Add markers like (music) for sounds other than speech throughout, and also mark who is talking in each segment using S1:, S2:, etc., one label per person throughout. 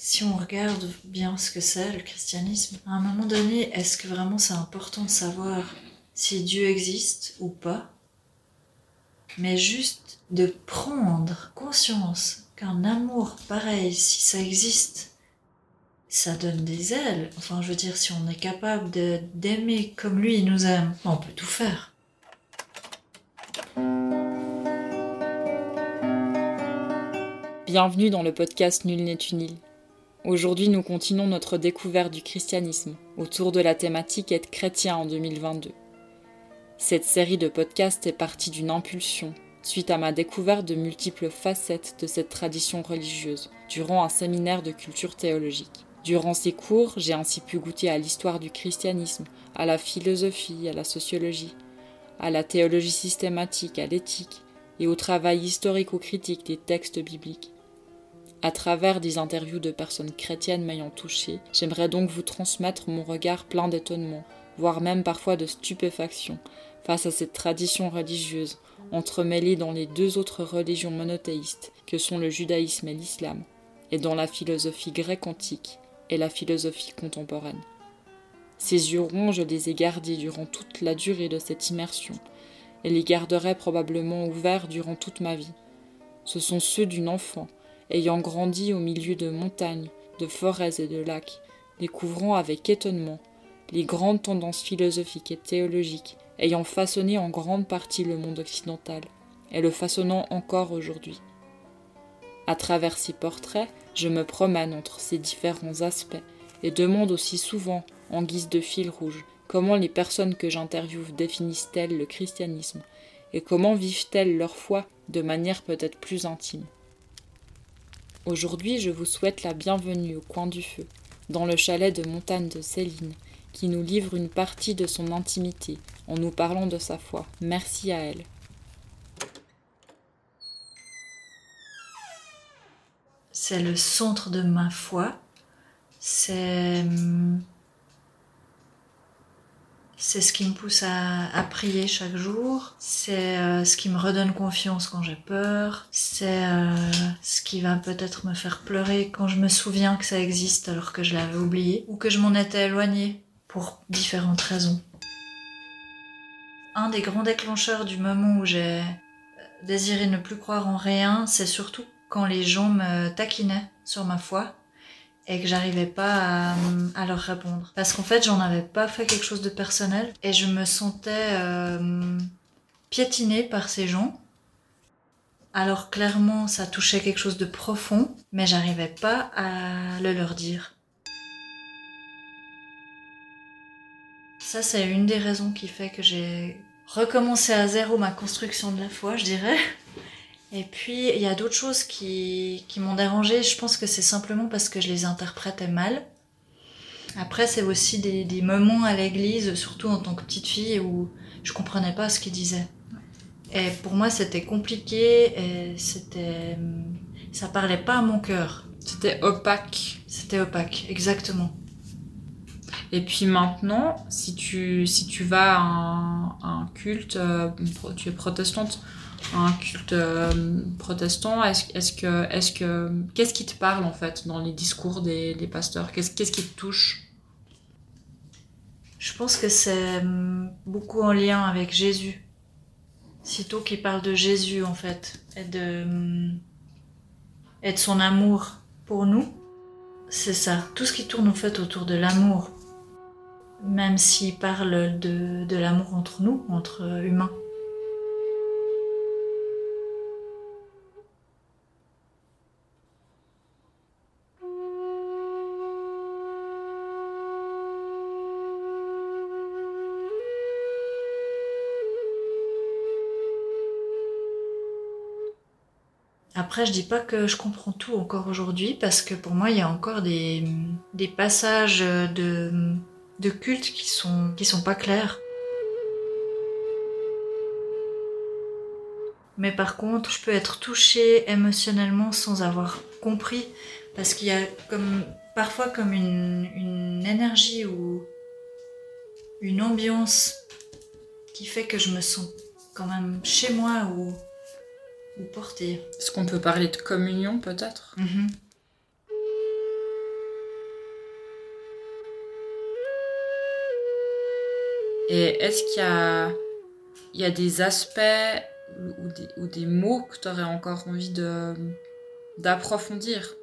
S1: si on regarde bien ce que c'est le christianisme, à un moment donné, est-ce que vraiment c'est important de savoir si Dieu existe ou pas? Mais juste de prendre conscience qu'un amour pareil, si ça existe, ça donne des ailes. Enfin, je veux dire, si on est capable d'aimer comme lui il nous aime, on peut tout faire.
S2: Bienvenue dans le podcast Nul n'est une Aujourd'hui, nous continuons notre découverte du christianisme autour de la thématique être chrétien en 2022. Cette série de podcasts est partie d'une impulsion suite à ma découverte de multiples facettes de cette tradition religieuse durant un séminaire de culture théologique. Durant ces cours, j'ai ainsi pu goûter à l'histoire du christianisme, à la philosophie, à la sociologie, à la théologie systématique, à l'éthique et au travail historico-critique des textes bibliques. À travers des interviews de personnes chrétiennes m'ayant touché, j'aimerais donc vous transmettre mon regard plein d'étonnement, voire même parfois de stupéfaction, face à cette tradition religieuse, entremêlée dans les deux autres religions monothéistes que sont le judaïsme et l'islam, et dans la philosophie grecque antique et la philosophie contemporaine. Ces yeux ronds, je les ai gardés durant toute la durée de cette immersion, et les garderai probablement ouverts durant toute ma vie. Ce sont ceux d'une enfant, ayant grandi au milieu de montagnes, de forêts et de lacs, découvrant avec étonnement les grandes tendances philosophiques et théologiques ayant façonné en grande partie le monde occidental, et le façonnant encore aujourd'hui. À travers ces portraits, je me promène entre ces différents aspects et demande aussi souvent, en guise de fil rouge, comment les personnes que j'interviewe définissent-elles le christianisme et comment vivent-elles leur foi de manière peut-être plus intime. Aujourd'hui, je vous souhaite la bienvenue au coin du feu, dans le chalet de montagne de Céline, qui nous livre une partie de son intimité en nous parlant de sa foi. Merci à elle.
S1: C'est le centre de ma foi. C'est hum, c'est ce qui me pousse à, prier chaque jour. C'est euh, ce qui me redonne confiance quand j'ai peur. C'est euh, ce qui va peut-être me faire pleurer quand je me souviens que ça existe alors que je l'avais oublié ou que je m'en étais éloignée pour différentes raisons. Un des grands déclencheurs du moment où j'ai désiré ne plus croire en rien, c'est surtout quand les gens me taquinaient sur ma foi et que j'arrivais pas à, leur répondre. Parce qu'en fait, j'en avais pas fait quelque chose de personnel et je me sentais euh, piétinée par ces gens. Alors clairement, ça touchait quelque chose de profond, mais j'arrivais pas à le leur dire. Ça, c'est une des raisons qui fait que j'ai recommencé à zéro ma construction de la foi, je dirais. Et puis, il y a d'autres choses qui, qui m'ont dérangé. Je pense que c'est simplement parce que je les interprétais mal. Après, c'est aussi des, des, moments à l'église, surtout en tant que petite fille, où je comprenais pas ce qu'ils disaient. Et pour moi, c'était compliqué et c'était. Ça parlait pas à mon cœur.
S2: C'était opaque.
S1: C'était opaque, exactement.
S2: Et puis maintenant, si tu, si tu vas à un, un culte, euh, tu es protestante, un culte euh, protestant, est-ce que, est-ce que, qu'est-ce qui te parle en fait dans les discours des, pasteurs? Qu'est-ce, qu'est-ce qui te touche?
S1: Je pense que c'est hum, beaucoup en lien avec Jésus. Sitôt qu'il parle de Jésus en fait, et de, hum, et de son amour pour nous, c'est ça. Tout ce qui tourne en fait autour de l'amour, même s'il parle de, de l'amour entre nous, entre humains. Après, je dis pas que je comprends tout encore aujourd'hui, parce que pour moi, il y a encore des, passages de, de culte qui sont, qui sont pas clairs. Mais par contre, je peux être touchée émotionnellement sans avoir compris, parce qu'il y a comme, parfois comme une, une énergie ou une ambiance qui fait que je me sens quand même chez moi ou
S2: porter. Est-ce qu'on peut parler de communion peut-être?
S1: Mhm.
S2: Et est-ce qu'il y a, des aspects ou des, mots que tu aurais encore envie d'approfondir?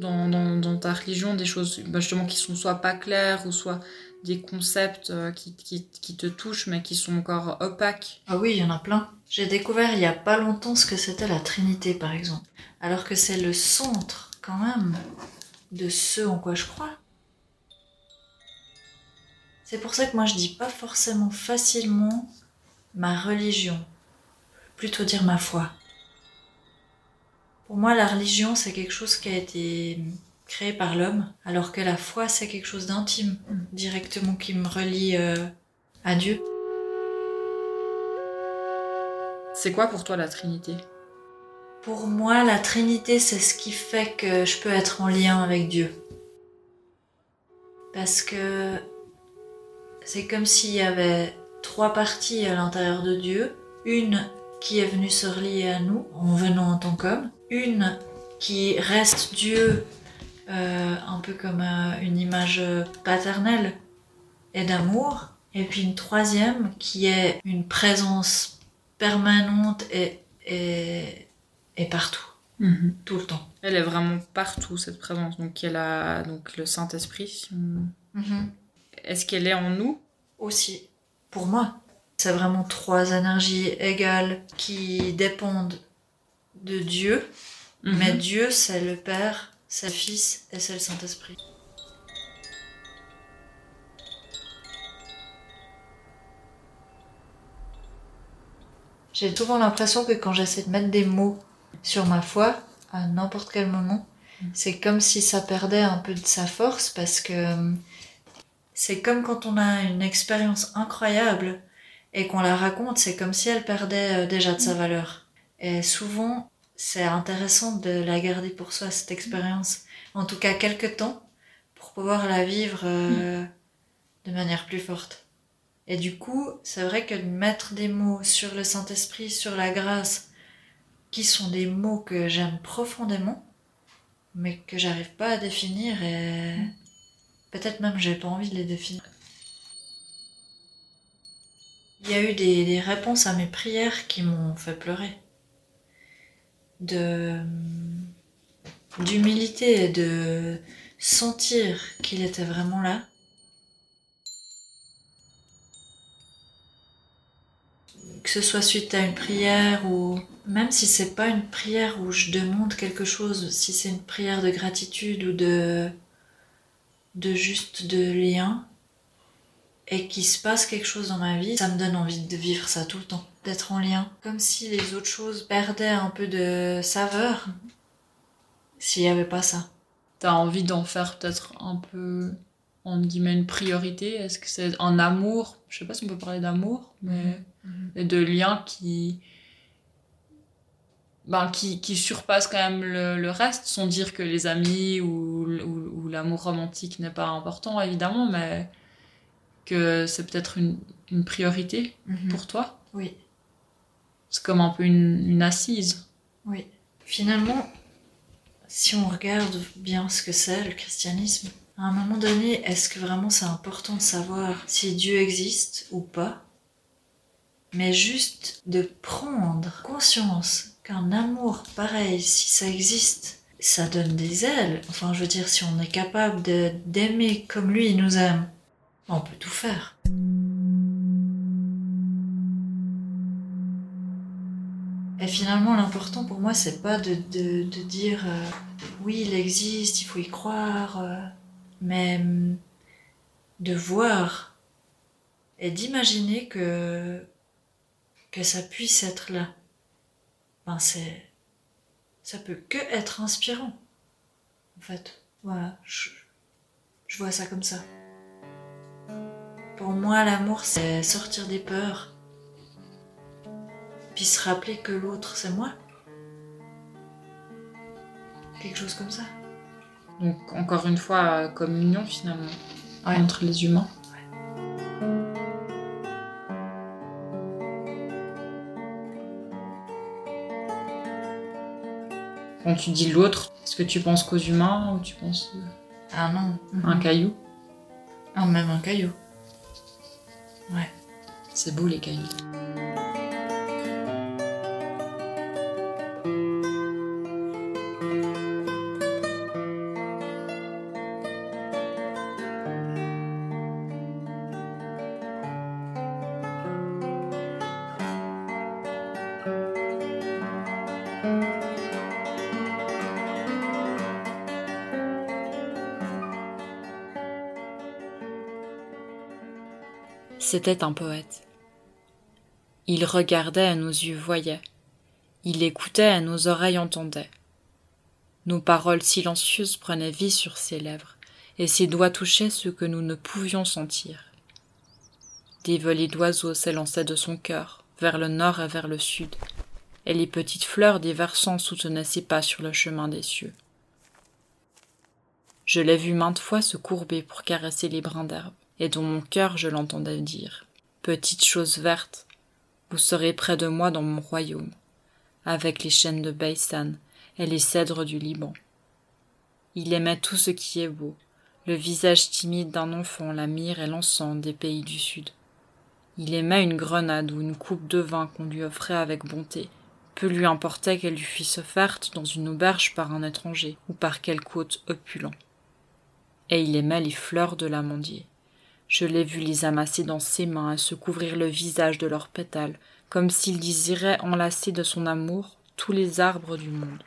S2: Dans, ta religion, des choses bah, justement qui sont soit pas claires ou soit des concepts euh, qui, qui, qui, te touchent mais qui sont encore opaques
S1: Ah oui, il y en a plein. J'ai découvert il y a pas longtemps ce que c'était la Trinité par exemple. Alors que c'est le centre quand même de ce en quoi je crois. C'est pour ça que moi je dis pas forcément facilement ma religion, plutôt dire ma foi. Pour moi, la religion, c'est quelque chose qui a été créé par l'homme, alors que la foi, c'est quelque chose d'intime, directement qui me relie euh, à Dieu.
S2: C'est quoi pour toi la Trinité?
S1: Pour moi, la Trinité, c'est ce qui fait que je peux être en lien avec Dieu. Parce que c'est comme s'il y avait trois parties à l'intérieur de Dieu. Une qui est venue se relier à nous en venant en tant qu'homme. Une qui reste Dieu euh, un peu comme euh, une image paternelle et d'amour. Et puis une troisième qui est une présence permanente et, et, et partout,
S2: Mhm.
S1: tout le temps.
S2: Elle est vraiment partout cette présence. Donc elle a donc le Saint Esprit. si on- Est-ce qu'elle est en nous?
S1: Aussi, pour moi, c'est vraiment trois énergies égales qui dépendent de Dieu. Mais
S2: Mhm.
S1: Dieu, c'est le Père, c'est le Fils et c'est le Saint-Esprit. J'ai souvent l'impression que quand j'essaie de mettre des mots sur ma foi, à n'importe quel moment, c'est comme si ça perdait un peu de sa force parce que euh, c'est comme quand on a une expérience incroyable et qu'on la raconte, c'est comme si elle perdait euh, déjà de sa valeur. Et souvent, c'est intéressant de la garder pour soi, cette expérience. En tout cas, quelques temps, pour pouvoir la vivre euh, de manière plus forte. Et du coup, c'est vrai que de mettre des mots sur le Saint-Esprit, sur la grâce, qui sont des mots que j'aime profondément, mais que j'arrive pas à définir et peut-être même j'ai pas envie de les définir. Il y a eu des, réponses à mes prières qui m'ont fait pleurer. De d'humilité et de sentir qu'il était vraiment là. Que ce soit suite à une prière ou même si c'est pas une prière où je demande quelque chose, si c'est une prière de gratitude ou de de juste de lien et qu'il se passe quelque chose dans ma vie, ça me donne envie de vivre ça tout le temps, d'être en lien, comme si les autres choses perdaient un peu de saveur s'il y avait pas ça.
S2: T'as envie d'en faire peut-être un peu, entre guillemets, une priorité? Est-ce que c'est un amour? Je sais pas si on peut parler d'amour, mais et de liens qui, ben, qui, qui surpassent quand même le, le reste, sans dire que les amis ou, ou, ou l'amour romantique n'est pas important, évidemment, mais que c'est peut-être une, une priorité pour toi.
S1: Oui,
S2: C'est comme un peu une, une assise.
S1: oui. Finalement, si on regarde bien ce que c'est le christianisme, à un moment donné, est-ce que vraiment c'est important de savoir si Dieu existe ou pas? Mais juste de prendre conscience qu'un amour pareil, si ça existe, ça donne des ailes. Enfin, je veux dire, si on est capable d'aimer comme lui il nous aime, on peut tout faire. Et finalement, l'important pour moi, c'est pas de, dire euh, oui, il existe, il faut y croire, euh, mais hum, de voir et d'imaginer que, que ça puisse être là. Ben, c'est, ça peut que être inspirant, en fait. Voilà, je, je vois ça comme ça. Pour moi, l'amour, c'est sortir des peurs puis se rappeler que l'autre c'est moi. Quelque chose comme ça.
S2: Donc, encore une fois, euh, communion finalement
S1: Ouais.
S2: entre les humains. Quand tu dis l'autre, est-ce que tu penses qu'aux humains ou tu penses
S1: Ah non.
S2: à un caillou?
S1: Ah, même un caillou.
S2: C'est beau les cailloux. C'était un poète. Il regardait et nos yeux voyaient. Il écoutait et nos oreilles entendaient. Nos paroles silencieuses prenaient vie sur ses lèvres, et ses doigts touchaient ce que nous ne pouvions sentir. Des volées d'oiseaux s'élançaient de son cœur, vers le nord et vers le sud, et les petites fleurs des versants soutenaient ses pas sur le chemin des cieux. Je l'ai vu maintes fois se courber pour caresser les brins d'herbe et dans mon cœur je l'entendais dire Petite chose verte, vous serez près de moi dans mon royaume, avec les chênes de Beistan et les cèdres du Liban. Il aimait tout ce qui est beau, le visage timide d'un enfant, la myrrhe et l'encens des pays du Sud. Il aimait une grenade ou une coupe de vin qu'on lui offrait avec bonté. Peu lui importait qu'elle lui fût offerte dans une auberge par un étranger ou par quelque hôte opulent. Et il aimait les fleurs de l'amandier. Je l'ai vu les amasser dans ses mains et se couvrir le visage de leurs pétales, comme s'il désirait enlacer de son amour tous les arbres du monde.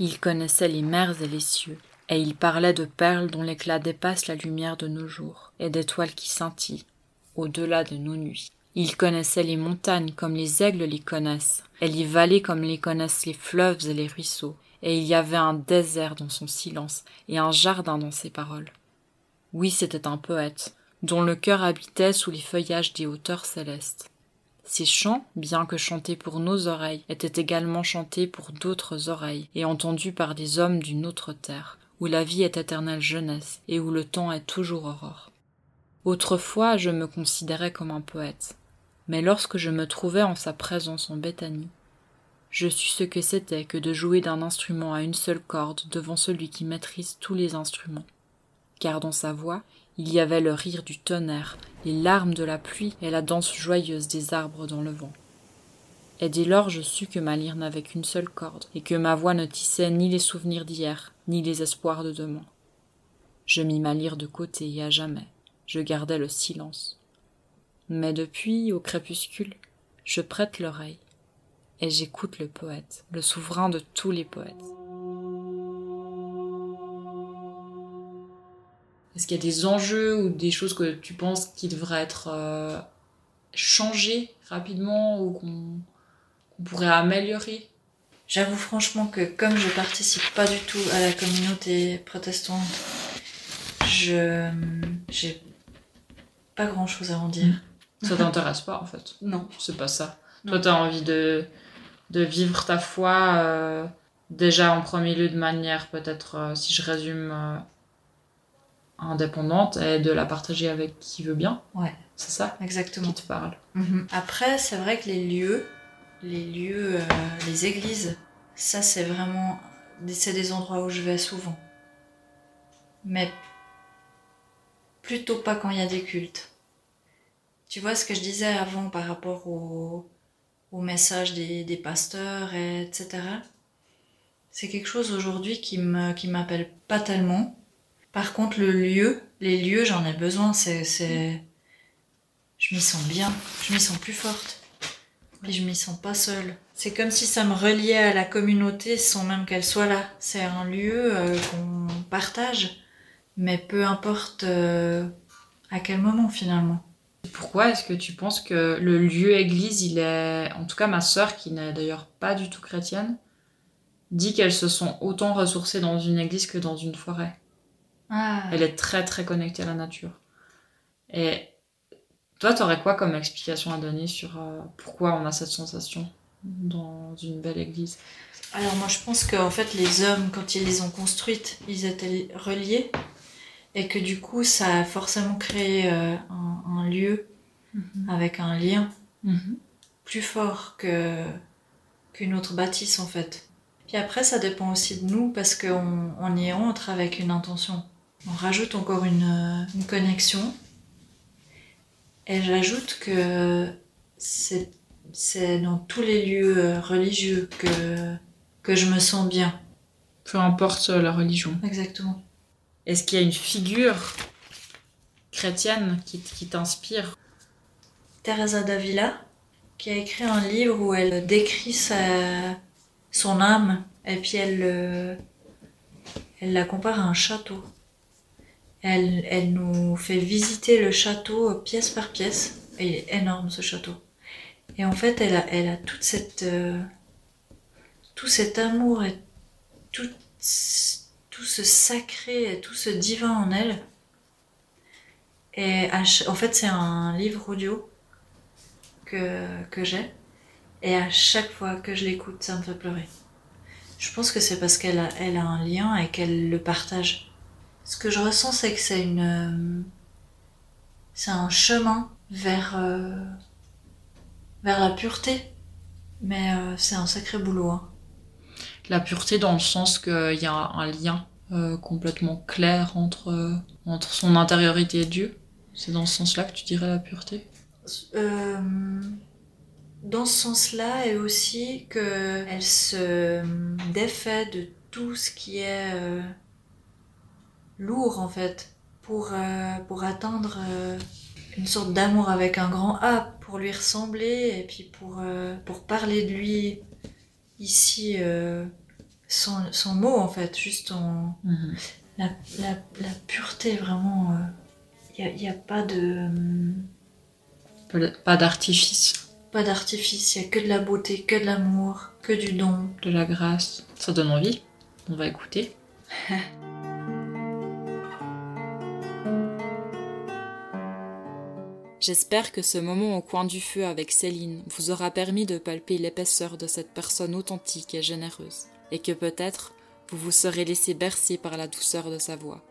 S2: Il connaissait les mers et les cieux, et il parlait de perles dont l'éclat dépasse la lumière de nos jours, et d'étoiles qui scintillent, au-delà de nos nuits. Il connaissait les montagnes comme les aigles les connaissent, et les vallées comme les connaissent les fleuves et les ruisseaux, et il y avait un désert dans son silence, et un jardin dans ses paroles. Oui, c'était un poète, dont le cœur habitait sous les feuillages des hauteurs célestes. Ses chants, bien que chantés pour nos oreilles, étaient également chantés pour d'autres oreilles et entendus par des hommes d'une autre terre, où la vie est éternelle jeunesse et où le temps est toujours aurore. Autrefois, je me considérais comme un poète, mais lorsque je me trouvais en sa présence en Béthanie, je sus ce que c'était que de jouer d'un instrument à une seule corde devant celui qui maîtrise tous les instruments car dans sa voix il y avait le rire du tonnerre, les larmes de la pluie et la danse joyeuse des arbres dans le vent. Et dès lors je sus que ma lyre n'avait qu'une seule corde, et que ma voix ne tissait ni les souvenirs d'hier, ni les espoirs de demain. Je mis ma lyre de côté et à jamais, je gardais le silence. Mais depuis, au crépuscule, je prête l'oreille, et j'écoute le poète, le souverain de tous les poètes. Est-ce qu'il y a des enjeux ou des choses que tu penses qui devraient être euh, changées rapidement ou qu'on pourrait améliorer?
S1: J'avoue franchement que comme je participe pas du tout à la communauté protestante, je j'ai pas grand chose à en dire.
S2: Ça t'intéresse pas en fait?
S1: Non.
S2: C'est pas ça. Toi, tu as envie de, de vivre ta foi euh, déjà en premier lieu de manière, peut-être, euh, si je résume, indépendante et de la partager avec qui veut bien.
S1: Ouais.
S2: C'est ça
S1: Exactement.
S2: Qui te parle.
S1: Mhm. Après, c'est vrai que les lieux, les lieux, euh, les églises, ça c'est vraiment, c'est des endroits où je vais souvent. Mais plutôt pas quand il y a des cultes. Tu vois ce que je disais avant par rapport au, au message des, des pasteurs, et etc. C'est quelque chose aujourd'hui qui me qui m'appelle pas tellement par contre, le lieu, les lieux, j'en ai besoin. C'est, je m'y sens bien. Je m'y sens plus forte. Puis je m'y sens pas seule. C'est comme si ça me reliait à la communauté sans même qu'elle soit là. C'est un lieu euh, qu'on partage, mais peu importe euh, à quel moment finalement.
S2: Pourquoi est-ce que tu penses que le lieu église, il est, en tout cas ma sœur qui n'est d'ailleurs pas du tout chrétienne, dit qu'elles se sont autant ressourcées dans une église que dans une forêt?
S1: Ah.
S2: Elle est très très connectée à la nature. Et toi, tu aurais quoi comme explication à donner sur euh, pourquoi on a cette sensation dans une belle église?
S1: Alors moi je pense qu'en fait les hommes, quand ils les ont construites, ils étaient reliés et que du coup ça a forcément créé euh, un, lieu mhm. avec un lien mhm. plus fort que qu'une autre bâtisse en fait. Puis après ça dépend aussi de nous parce qu'on on y entre avec une intention on rajoute encore une, connexion. Et j'ajoute que c'est c'est dans tous les lieux euh, religieux que, que je me sens bien.
S2: Peu importe la religion.
S1: Exactement.
S2: Est-ce qu'il y a une figure chrétienne qui, qui t'inspire?
S1: Teresa d'Avila, qui a écrit un livre où elle décrit sa, son âme et puis elle, euh, elle la compare à un château. Elle, nous fait visiter le château pièce par pièce. Il est énorme ce château. Et en fait, elle a, elle a toute cette, euh, tout cet amour et tout, tout ce sacré et tout ce divin en elle. Et en fait, c'est un livre audio que, que j'ai. Et à chaque fois que je l'écoute, ça me fait pleurer. Je pense que c'est parce qu'elle a, elle a un lien et qu'elle le partage. Ce que je ressens, c'est que c'est une. Euh, c'est un chemin vers. Euh, vers la pureté. Mais euh, c'est un sacré boulot. Hein.
S2: La pureté dans le sens qu'il y a un lien complètement clair entre, entre son intériorité et Dieu. C'est dans ce sens-là que tu dirais la pureté?
S1: Dans ce sens-là, et aussi qu'elle se défait de tout ce qui est lourd en fait pour, pour atteindre une sorte d'amour avec un grand A pour lui ressembler et puis pour, euh, pour parler de lui ici euh, sans, sans mot en fait, juste en mhm. la, la, la, pureté vraiment. Il euh, n'y a, a, pas de.
S2: Pas d'artifice.
S1: Pas d'artifice, il n'y a que de la beauté, que de l'amour, que du don.
S2: De la grâce. Ça donne envie. On va écouter. (laughs) J'espère que ce moment au coin du feu avec Céline vous aura permis de palper l'épaisseur de cette personne authentique et généreuse, et que peut-être vous vous serez laissé bercer par la douceur de sa voix.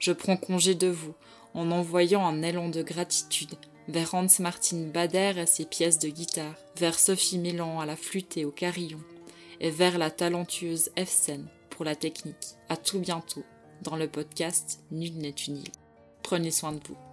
S2: Je prends congé de vous en envoyant un élan de gratitude vers Hans Martin Bader et ses pièces de guitare, vers Sophie Mélan à la flûte et au carillon, et vers la talentueuse Efsen pour la technique. À tout bientôt dans le podcast Nul n'est une île. Prenez soin de vous.